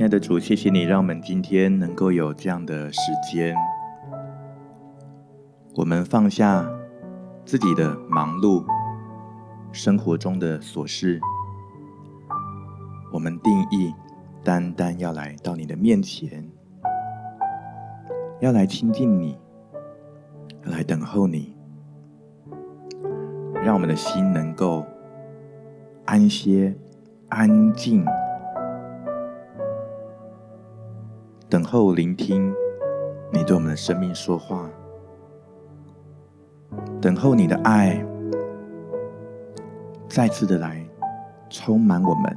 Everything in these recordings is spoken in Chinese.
亲爱的主，谢谢你，让我们今天能够有这样的时间。我们放下自己的忙碌，生活中的琐事，我们定义单单要来到你的面前，要来亲近你，来等候你，让我们的心能够安歇、安静。等候聆听你对我们的生命说话，等候你的爱再次的来充满我们，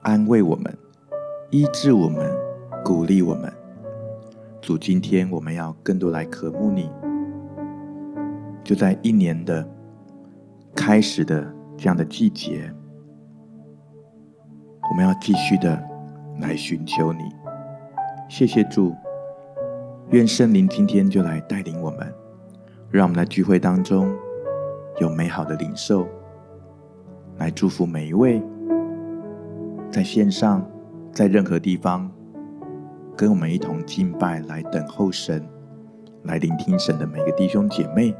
安慰我们，医治我们，鼓励我们。主，今天我们要更多来渴慕你，就在一年的开始的这样的季节，我们要继续的。来寻求你，谢谢主，愿圣灵今天就来带领我们，让我们在聚会当中有美好的领受，来祝福每一位在线上，在任何地方跟我们一同敬拜、来等候神、来聆听神的每个弟兄姐妹。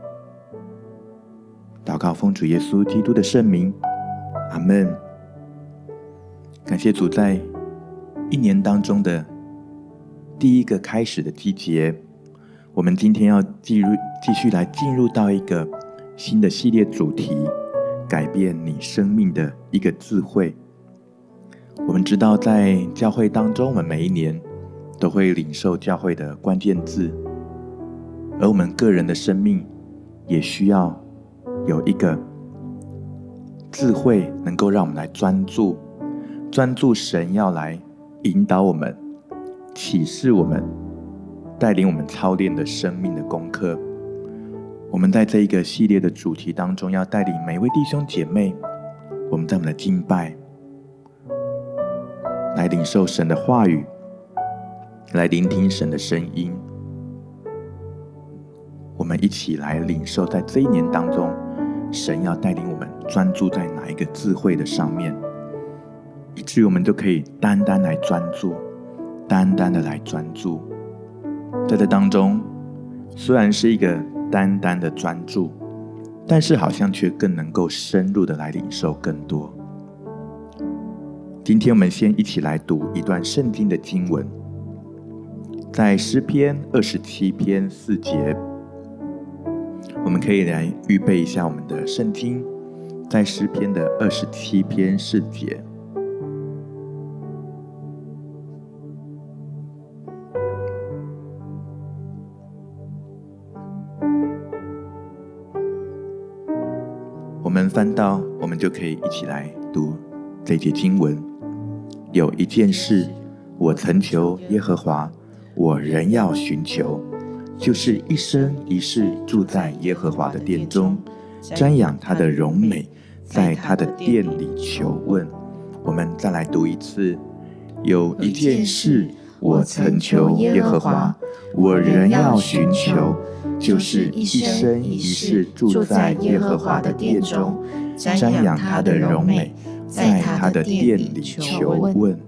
祷告奉主耶稣基督的圣名，阿门。感谢主在。一年当中的第一个开始的季节，我们今天要进入，继续来进入到一个新的系列主题，改变你生命的一个智慧。我们知道，在教会当中，我们每一年都会领受教会的关键字，而我们个人的生命也需要有一个智慧，能够让我们来专注，专注神要来。引导我们，启示我们，带领我们操练的生命的功课。我们在这一个系列的主题当中，要带领每位弟兄姐妹，我们在我们的敬拜，来领受神的话语，来聆听神的声音。我们一起来领受，在这一年当中，神要带领我们专注在哪一个智慧的上面。以至于我们都可以单单来专注，单单的来专注，在这当中，虽然是一个单单的专注，但是好像却更能够深入的来领受更多。今天我们先一起来读一段圣经的经文，在诗篇二十七篇四节，我们可以来预备一下我们的圣经，在诗篇的二十七篇四节。翻到，我们就可以一起来读这节经文。有一件事，我曾求耶和华，我仍要寻求，就是一生一世住在耶和华的殿中，瞻仰他的荣美，在他的殿里求问。我们再来读一次。有一件事，我曾求耶和华，我仍要寻求。就是一生一世住在耶和华的殿中，瞻仰他的荣美，在他的殿里求问。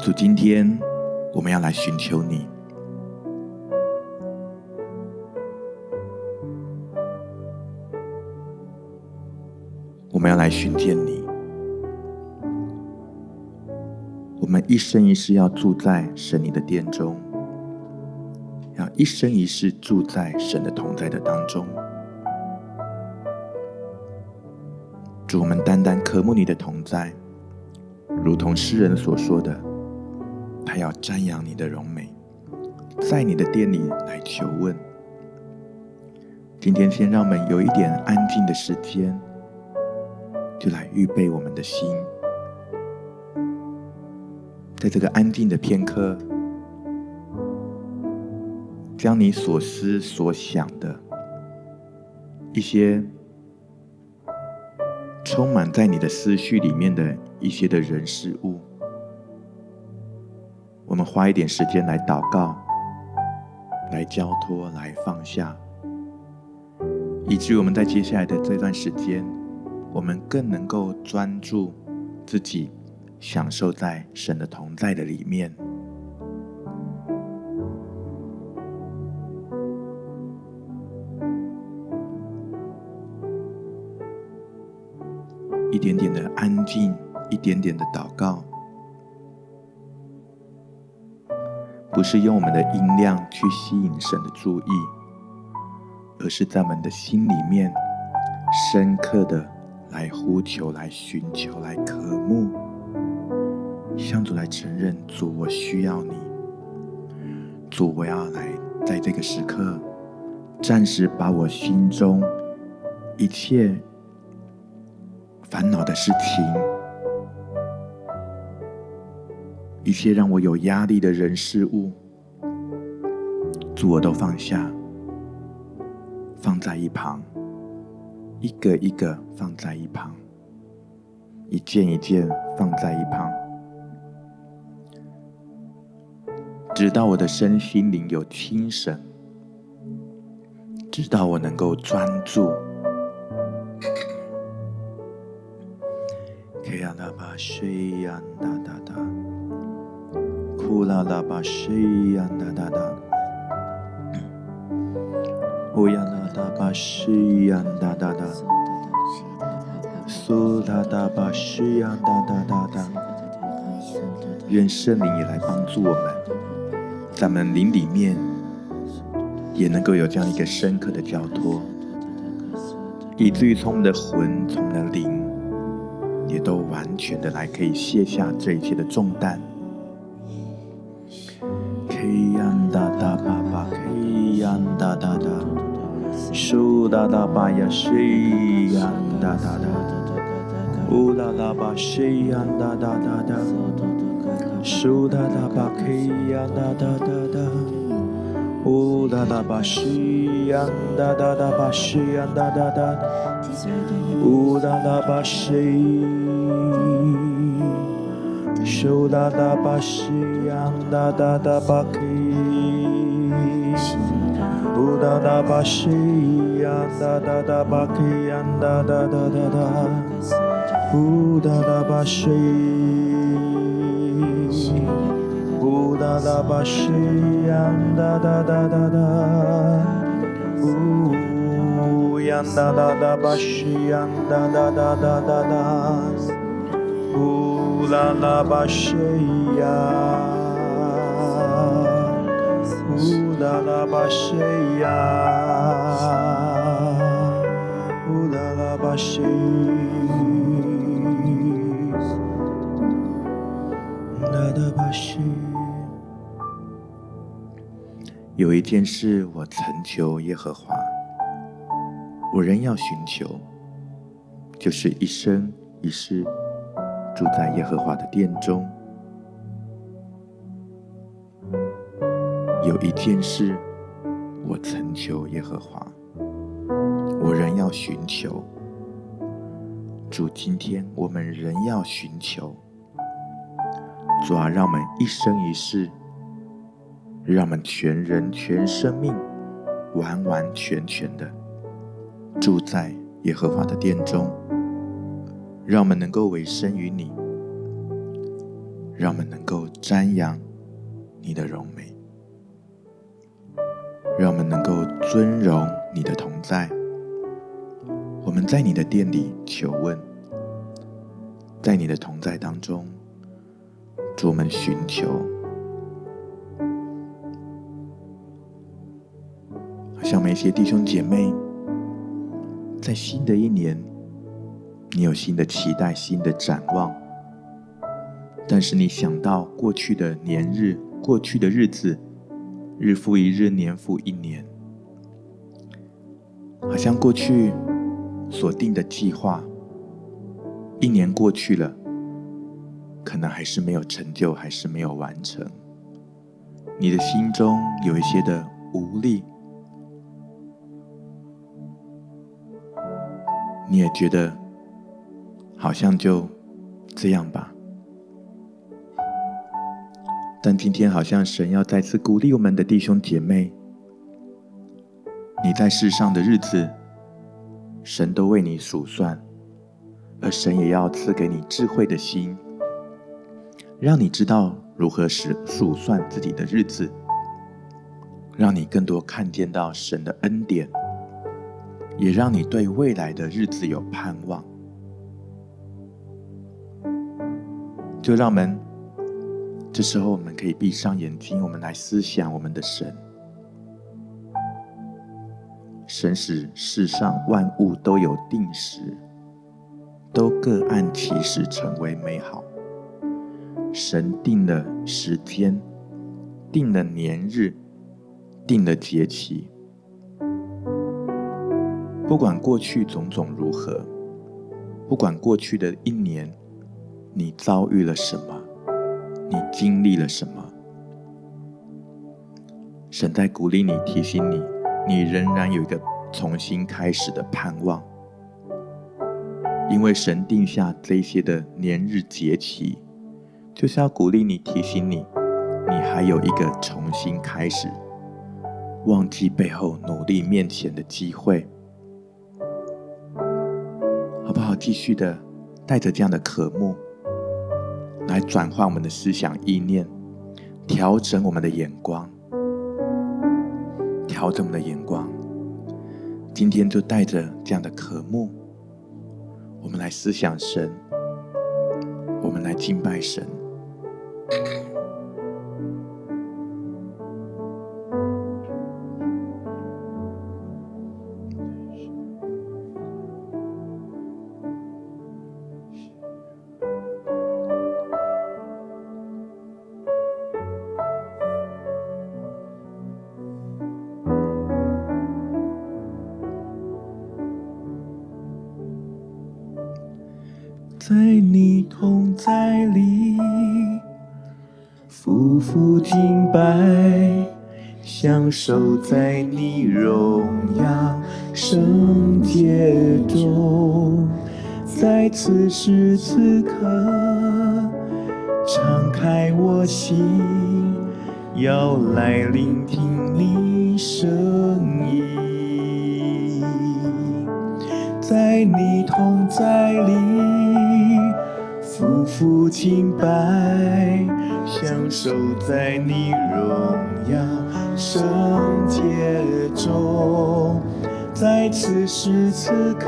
主，今天我们要来寻求你，我们要来寻见你。我们一生一世要住在神你的殿中。要一生一世住在神的同在的当中，主，我们单单渴慕你的同在，如同诗人所说的，他要瞻仰你的荣美，在你的殿里来求问。今天，先让我们有一点安静的时间，就来预备我们的心，在这个安静的片刻。将你所思所想的一些充满在你的思绪里面的一些的人事物，我们花一点时间来祷告，来交托，来放下，以至于我们在接下来的这段时间，我们更能够专注自己，享受在神的同在的里面。点的祷告，不是用我们的音量去吸引神的注意，而是在我们的心里面深刻的来呼求、来寻求、来渴慕，向主来承认：主，我需要你。主，我要来在这个时刻，暂时把我心中一切。烦恼的事情，一切让我有压力的人事物，主，我都放下，放在一旁，一个一个放在一旁，一件一件放在一旁，直到我的身心灵有清醒，直到我能够专注。拉巴西呀哒哒哒，库拉拉巴西呀哒哒哒，乌呀拉拉巴西呀哒哒哒，苏拉拉巴西呀哒哒哒哒。愿圣灵也来帮助我们，咱们灵里面也能够有这样一个深刻的交托，以至于从我们的魂，从我们的灵。也都完全的来可以卸下这一切的重担。K 呀哒哒吧吧，K 呀哒哒哒，苏哒哒吧呀西呀哒哒哒，乌啦啦吧西呀哒哒哒哒，苏哒哒吧 K 呀哒哒哒哒，乌啦啦吧西呀哒哒哒吧西呀哒哒哒，乌啦啦吧西。苏拉拉巴西呀哒哒哒巴克，乌拉拉巴西呀哒哒哒巴克呀哒哒哒哒哒，乌拉拉巴西，乌拉拉巴西呀哒哒哒哒哒，乌呀哒哒哒巴西呀哒哒哒哒哒哒。乌拉拉巴西呀，乌拉拉巴西呀，乌拉拉巴西，乌拉拉巴西。有一件事我曾求耶和华，我仍要寻求，就是一生一世。住在耶和华的殿中，有一件事，我曾求耶和华，我仍要寻求。主，今天我们仍要寻求。主啊，让我们一生一世，让我们全人全生命，完完全全的住在耶和华的殿中。让我们能够委身于你，让我们能够瞻仰你的荣美，让我们能够尊荣你的同在。我们在你的殿里求问，在你的同在当中，主我们寻求。好像我们一些弟兄姐妹，在新的一年。你有新的期待，新的展望，但是你想到过去的年日，过去的日子，日复一日，年复一年，好像过去所定的计划，一年过去了，可能还是没有成就，还是没有完成。你的心中有一些的无力，你也觉得。好像就这样吧，但今天好像神要再次鼓励我们的弟兄姐妹，你在世上的日子，神都为你数算，而神也要赐给你智慧的心，让你知道如何使数算自己的日子，让你更多看见到神的恩典，也让你对未来的日子有盼望。就让我们这时候，我们可以闭上眼睛，我们来思想我们的神。神使世上万物都有定时。都各按其时成为美好。神定了时间，定了年日，定了节期。不管过去种种如何，不管过去的一年你遭遇了什么，你经历了什么，神在鼓励你、提醒你，你仍然有一个重新开始的盼望。因为神定下这些的年日节期，就是要鼓励你、提醒你，你还有一个重新开始、忘记背后、努力面前的机会，好不好？继续的带着这样的渴慕，来转换我们的思想意念，调整我们的眼光，调整我们的眼光。今天就带着这样的渴慕。我们来思想神，我们来敬拜神。在你同在里，俯伏敬拜，享受在你荣耀圣洁中，在此时此刻，敞开我心，要来聆听你声音，在你同在里。俯伏敬拜，享受在你荣耀圣洁中，在此时此刻，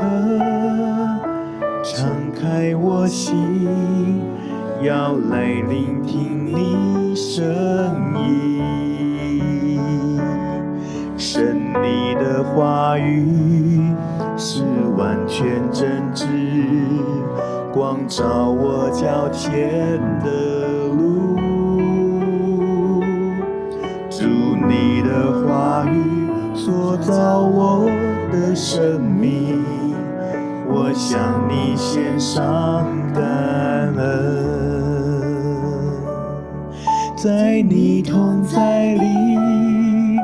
敞开我心，要来聆听你声音。神，你的话语是完全真挚。光照我脚前的路，主你的话语塑造我的生命，我向你献上感恩，在你同在里，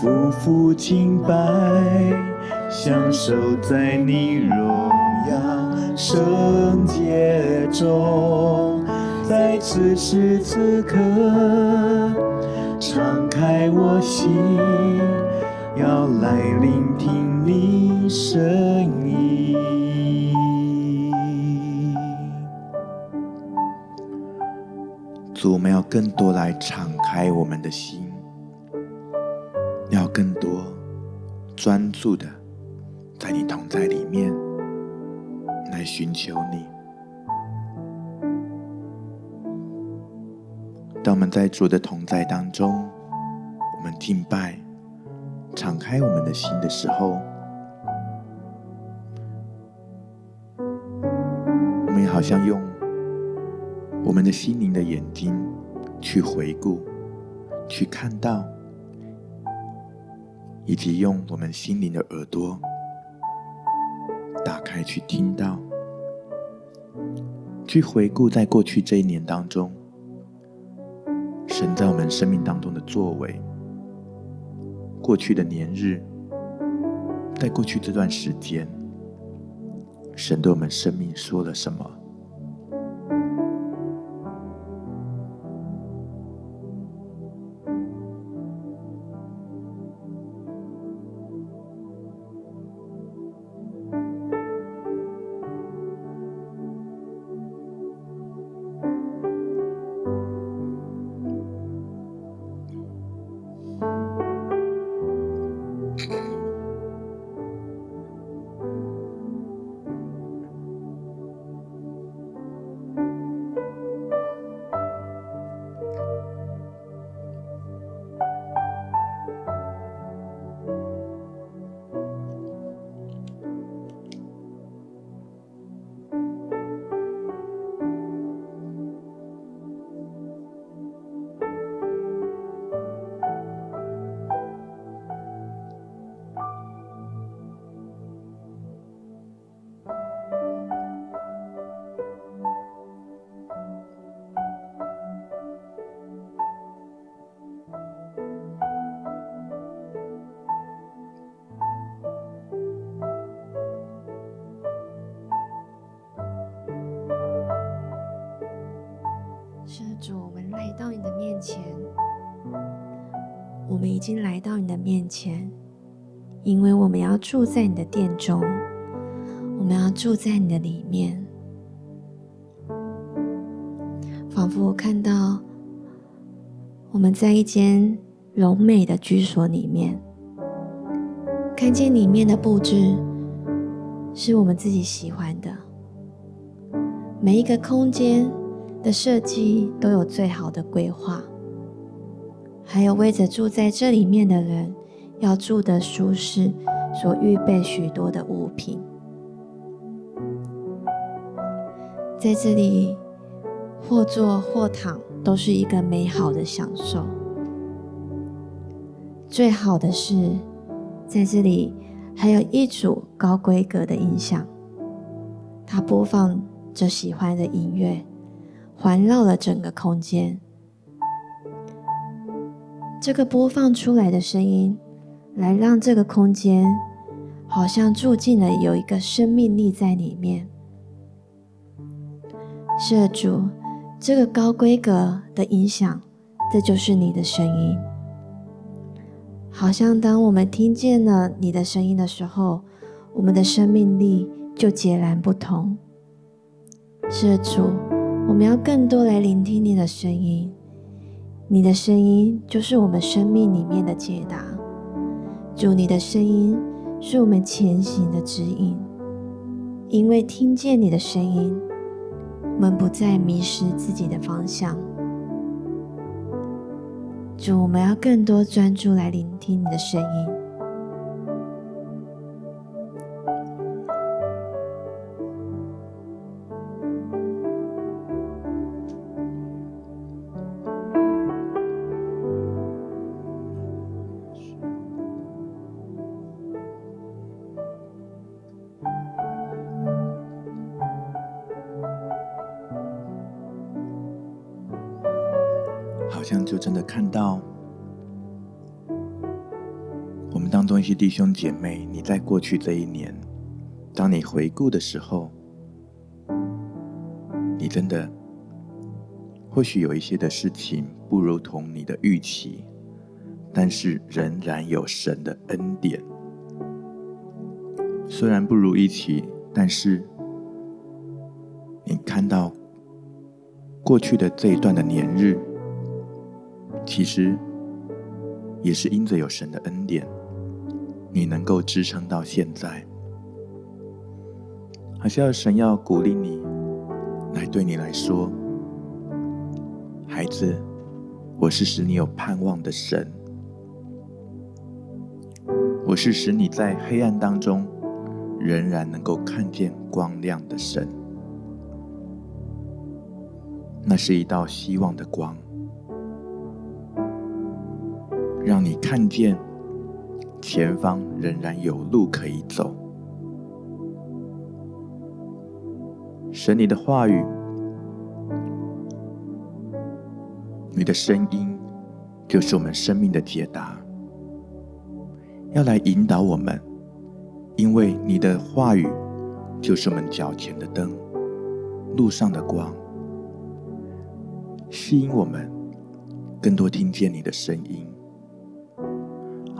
俯伏敬拜，享受在你荣耀。圣洁中，在此时此刻，敞开我心，要来聆听你声音。主，我们要更多来敞开我们的心，要更多专注的在你同在里面。来寻求你。当我们在主的同在当中，我们敬拜、敞开我们的心的时候，我们也好像用我们的心灵的眼睛去回顾、去看到，以及用我们心灵的耳朵打开去听到。去回顾在过去这一年当中，神在我们生命当中的作为，过去的年日，在过去这段时间，神对我们生命说了什么？已经来到你的面前，因为我们要住在你的殿中，我们要住在你的里面。仿佛我看到我们在一间柔美的居所里面，看见里面的布置是我们自己喜欢的，每一个空间的设计都有最好的规划，还有为着住在这里面的人要住得舒适，所预备许多的物品，在这里或坐或躺都是一个美好的享受。最好的是，在这里还有一组高规格的音响，它播放着喜欢的音乐。环绕了整个空间，这个播放出来的声音，来让这个空间好像住进了有一个生命力在里面。是主，这个高规格的影响，这就是你的声音。好像当我们听见了你的声音的时候，我们的生命力就截然不同。是主。我们要更多来聆听你的声音，你的声音就是我们生命里面的解答。主，你的声音是我们前行的指引，因为听见你的声音，我们不再迷失自己的方向。主，我们要更多专注来聆听你的声音。看到我们当中一些弟兄姐妹，你在过去这一年，当你回顾的时候，你真的或许有一些的事情不如同你的预期，但是仍然有神的恩典。虽然不如预期，但是你看到过去的这一段的年日。其实也是因着有神的恩典，你能够支撑到现在。还是要神要鼓励你，来对你来说，孩子，我是使你有盼望的神，我是使你在黑暗当中仍然能够看见光亮的神。那是一道希望的光。让你看见前方仍然有路可以走。神，你的话语，你的声音，就是我们生命的解答，要来引导我们，因为你的话语就是我们脚前的灯，路上的光，吸引我们更多听见你的声音。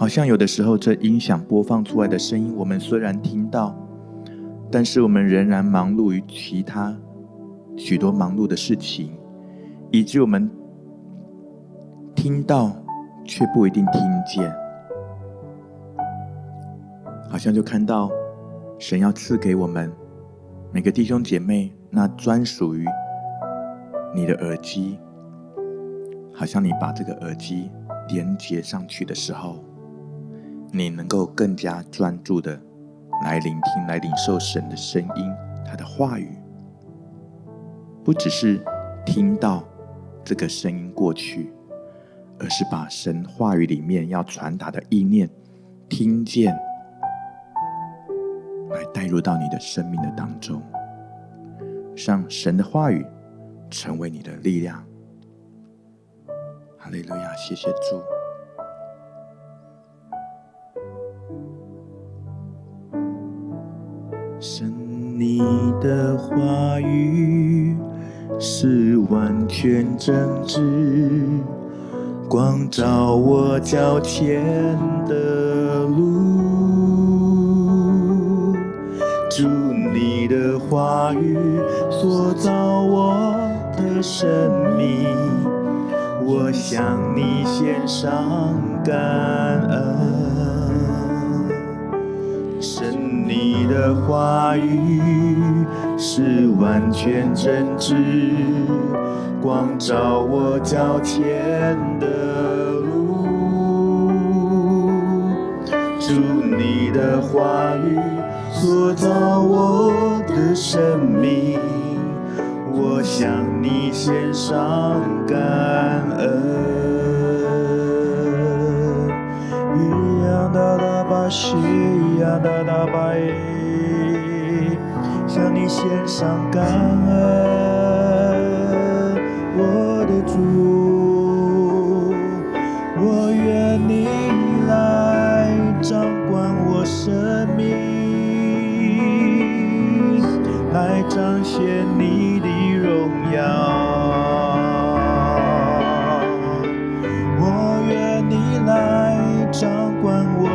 好像有的时候，这音响播放出来的声音，我们虽然听到，但是我们仍然忙碌于其他许多忙碌的事情，以致我们听到却不一定听见。好像就看到神要赐给我们每个弟兄姐妹那专属于你的耳机，好像你把这个耳机连接上去的时候。你能够更加专注的来聆听、来领受神的声音，他的话语，不只是听到这个声音过去，而是把神话语里面要传达的意念听见，来带入到你的生命的当中，让神的话语成为你的力量。哈利路亚，谢谢主。的话语是完全真挚，光照我脚前的路。主，你的话语塑造我的生命，我向你献上感恩。神，你的话语是完全真挚，光照我脚前的路。主，你的话语塑造我的生命，我向你献上感恩。西呀哒哒巴耶，向你献上感恩，我的主，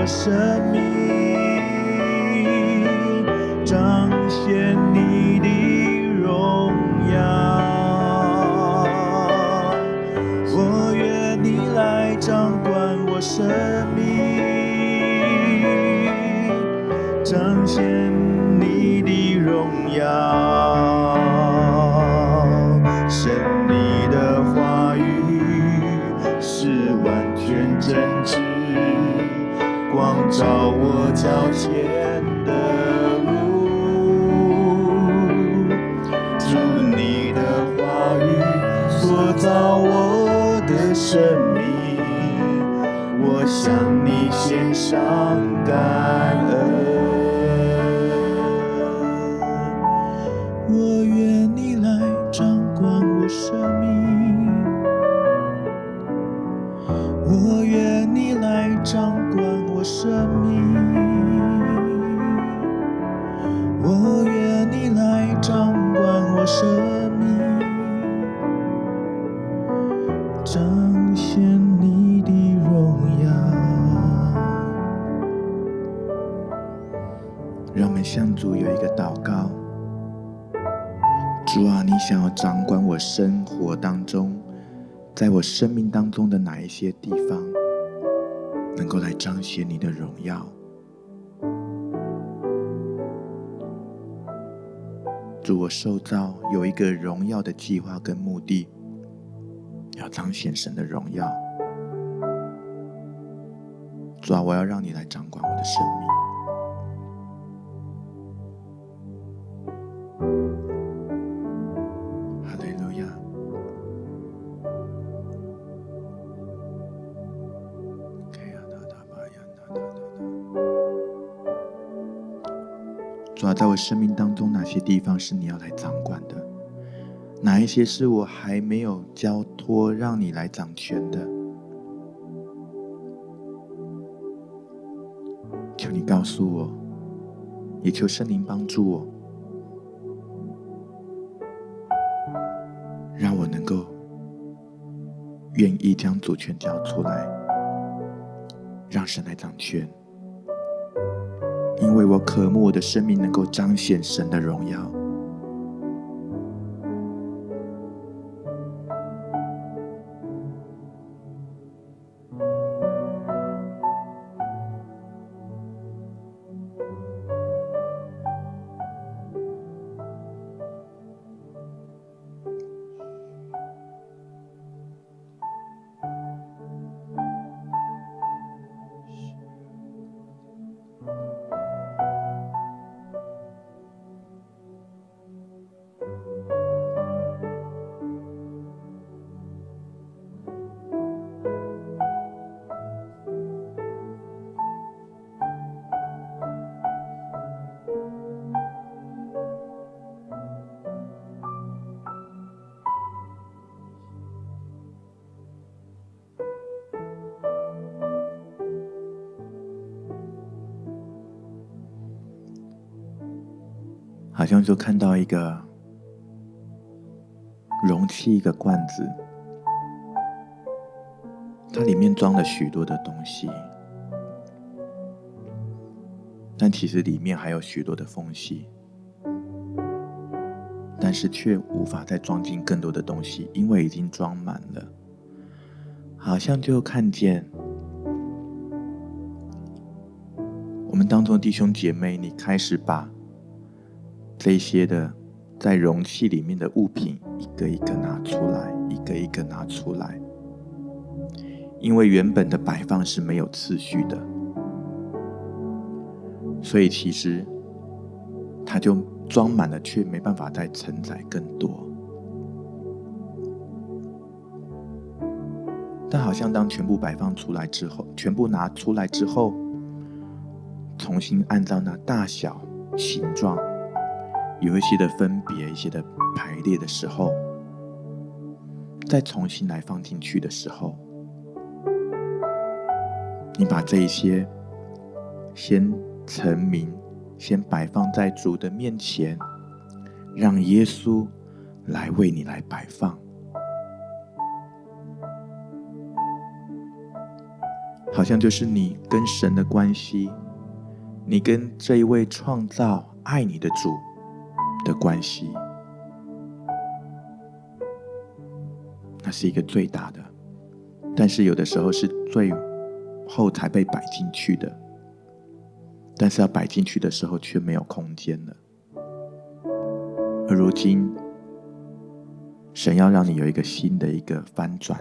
生命彰显你的荣耀我愿你来掌管我生命彰显你的荣耀。照我脚前的路。祝你的话语塑造我的生命，我向你献上。在我生命当中的哪一些地方，能够来彰显你的荣耀？主，我受造有一个荣耀的计划跟目的，要彰显神的荣耀。主啊，我要让你来掌管我的生命。在我生命当中，哪些地方是你要来掌管的？哪一些是我还没有交托让你来掌权的？求你告诉我，也求圣灵帮助我，让我能够愿意将主权交出来，让神来掌权。为我渴慕我的生命能够彰显神的荣耀。好像就看到一个容器，一个罐子，它里面装了许多的东西，但其实里面还有许多的缝隙，但是却无法再装进更多的东西，因为已经装满了。好像就看见我们当中弟兄姐妹，你开始把这些的在容器里面的物品一个一个拿出来，一个一个拿出来，因为原本的摆放是没有次序的，所以其实它就装满了，却没办法再承载更多。但好像当全部摆放出来之后，全部拿出来之后，重新按照那大小、形状，有一些的分别、一些的排列的时候，再重新来放进去的时候，你把这一些先陈明，先摆放在主的面前，让耶稣来为你来摆放。好像就是你跟神的关系，你跟这一位创造爱你的主的关系，那是一个最大的，但是有的时候是最后才被摆进去的，但是要摆进去的时候却没有空间了。而如今，神要让你有一个新的一个翻转。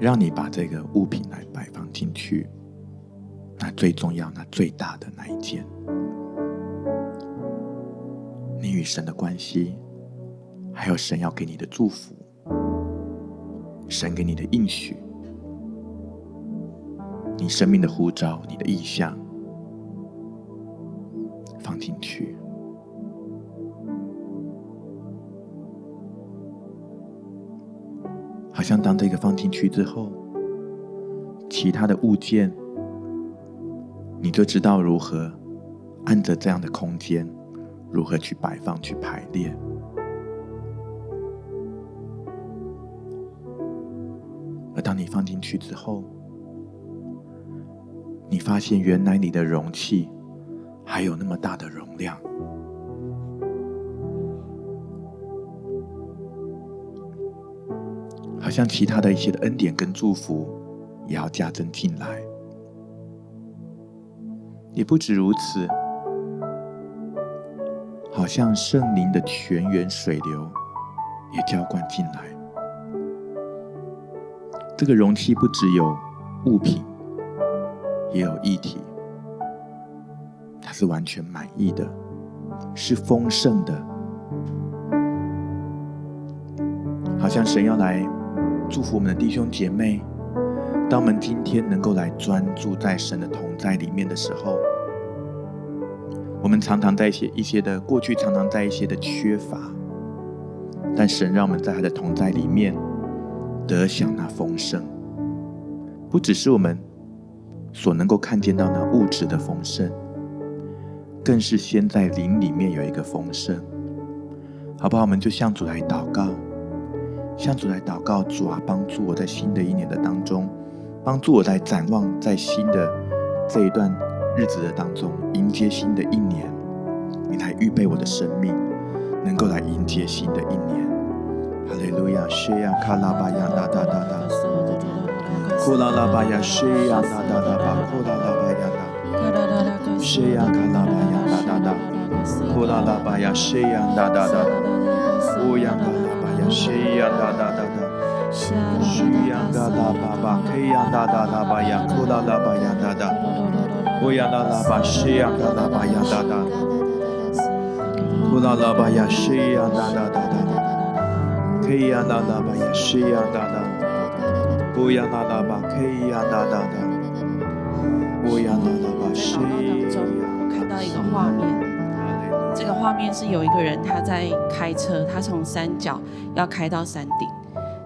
让你把这个物品来摆放进去，那最重要、那最大的那一件，你与神的关系，还有神要给你的祝福，神给你的应许，你生命的呼召、你的意向，放进去。好像当这个放进去之后，其他的物件，你就知道如何按着这样的空间，如何去摆放、去排列。而当你放进去之后，你发现原来你的容器还有那么大的容量。好像其他的一些的恩典跟祝福，也要加增进来。也不止如此，好像圣灵的泉源水流也浇灌进来。这个容器不只有物品，也有液体，它是完全满意的，是丰盛的，好像神要来。祝福我们的弟兄姐妹，当我们今天能够来专注在神的同在里面的时候，我们常常在一些一些的过去，常常在一些的缺乏，但神让我们在他的同在里面得享那丰盛，不只是我们所能够看见到那物质的丰盛，更是先在灵里面有一个丰盛，好不好？我们就向主来祷告。向主来祷告，主啊，帮助我在新的一年的当中，帮助我在展望在新的这一段日子的当中，迎接新的一年。你来预备我的生命，能够来迎接新的一年。哈利路亚，谢呀卡拉巴呀哒哒哒哒，库拉拉巴呀，谢呀哒哒哒哒，库拉拉巴呀哒，谢呀卡拉巴呀哒哒哒，库拉拉巴呀，谢呀哒哒哒，乌呀卡拉。西呀哒哒哒哒，西呀哒哒叭叭，克呀哒哒哒巴呀，库拉拉巴呀哒哒，乌呀哒哒叭，西呀哒哒叭呀哒哒，乌拉拉巴呀，西呀哒哒哒哒，克呀哒哒叭呀，西呀哒哒，乌呀哒哒叭，克呀哒哒哒，乌呀哒哒叭，西。我看到一个画面。这个画面是有一个人他在开车，他从山脚要开到山顶，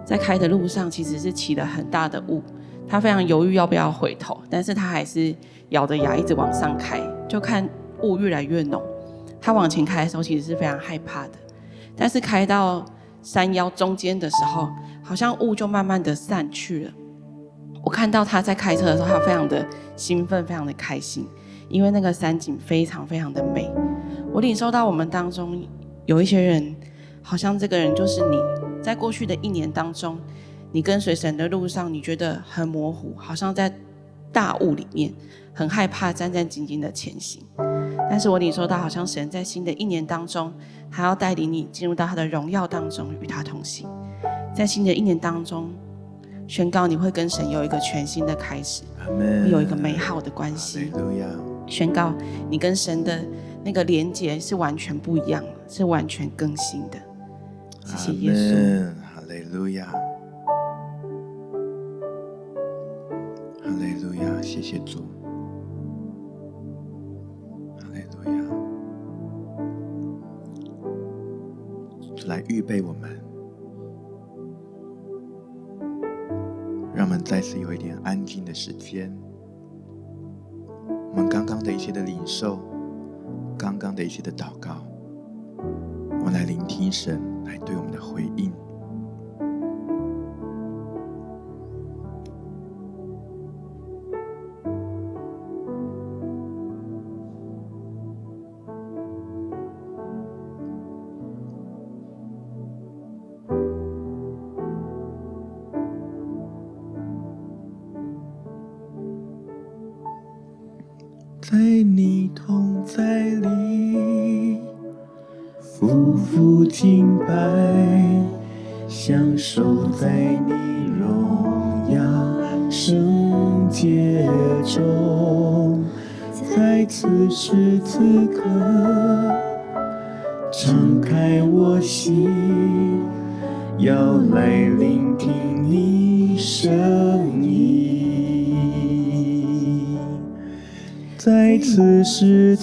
在开的路上其实是起了很大的雾，他非常犹豫要不要回头，但是他还是咬着牙一直往上开，就看雾越来越浓，他往前开的时候其实是非常害怕的，但是开到山腰中间的时候，好像雾就慢慢的散去了。我看到他在开车的时候，他非常的兴奋，非常的开心，因为那个山景非常非常的美。我领受到我们当中有一些人，好像这个人就是你，在过去的一年当中，你跟随神的路上，你觉得很模糊，好像在大雾里面，很害怕，战战兢兢的前行。但是我领受到，好像神在新的一年当中，他要带领你进入到他的荣耀当中，与他同行。在新的一年当中，宣告你会跟神有一个全新的开始，会有一个美好的关系。宣告你跟神的那个连接是完全不一样的，是完全更新的。谢谢耶稣。哈利路亚，亚，谢谢主。哈利路亚，来预备我们。让我们再次有一点安静的时间。我们刚刚的一些的领受，刚刚的一些的祷告，我们来聆听神来对我们的回应。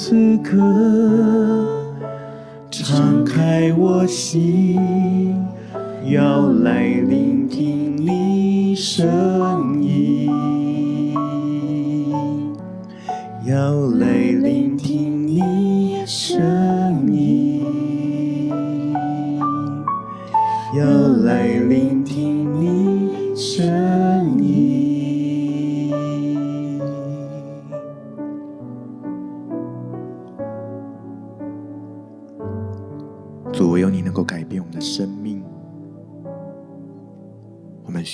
此刻，敞开我心，要来聆听你声音，要来聆听你声音，要来聆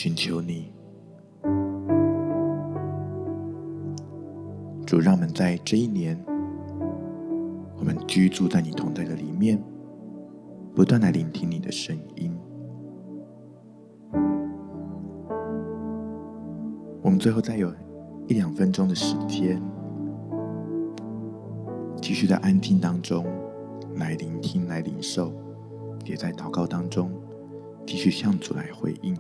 寻求你。主，让我们在这一年，我们居住在你同在的里面，不断来聆听你的声音。我们最后再有一两分钟的时间，继续在安静当中。来聆听，来领受，也在祷告当中继续向主来回应。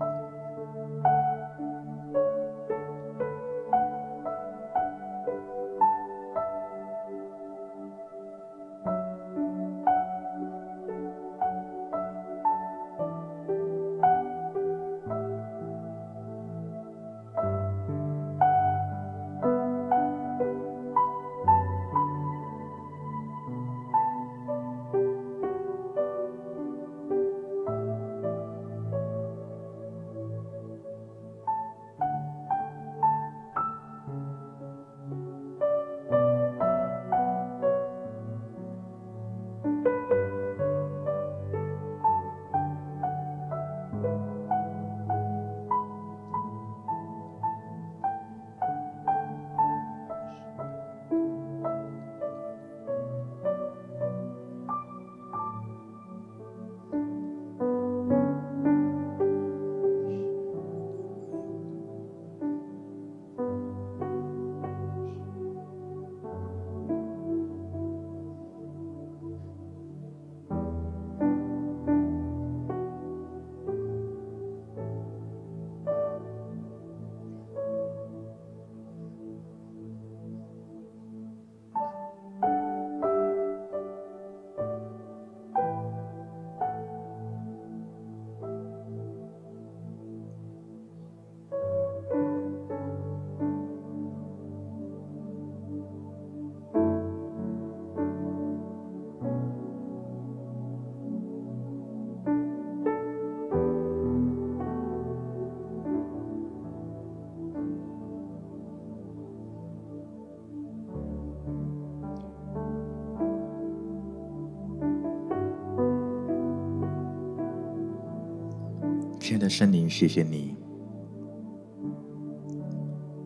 的圣灵，谢谢你，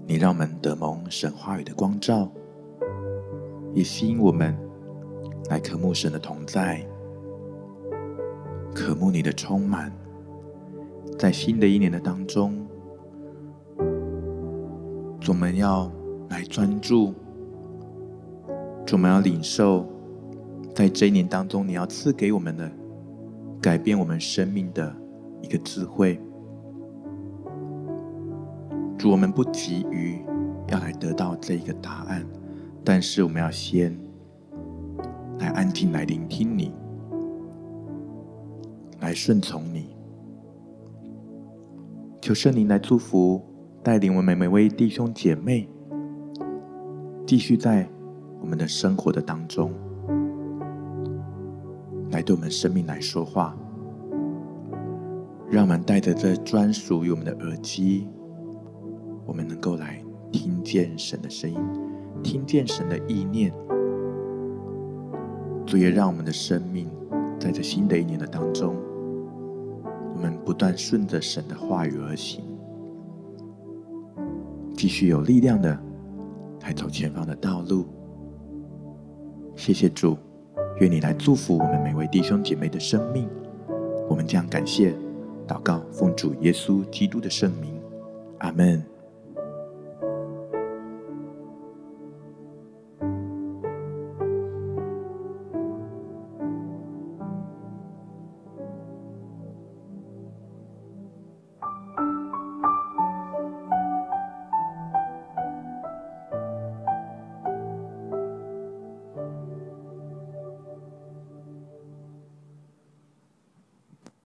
你让我们得蒙神话语的光照，也吸引我们来渴慕神的同在，渴慕你的充满，在新的一年的当中，我们要来专注，我们要领受，在这一年当中，你要赐给我们的改变我们生命的。一个智慧，主，我们不急于要来得到这一个答案，但是我们要先来安静来聆听你，来顺从你。求圣灵来祝福，带领我们每位弟兄姐妹，继续在我们的生活的当中，来对我们生命来说话。让我们带着这专属于我们的耳机，我们能够来听见神的声音，听见神的意念。主也让我们的生命在这新的一年的当中，我们不断顺着神的话语而行，继续有力量的来走前方的道路。谢谢主，愿你来祝福我们每位弟兄姐妹的生命。我们将感谢。祷告，奉主耶稣基督的圣名，阿门。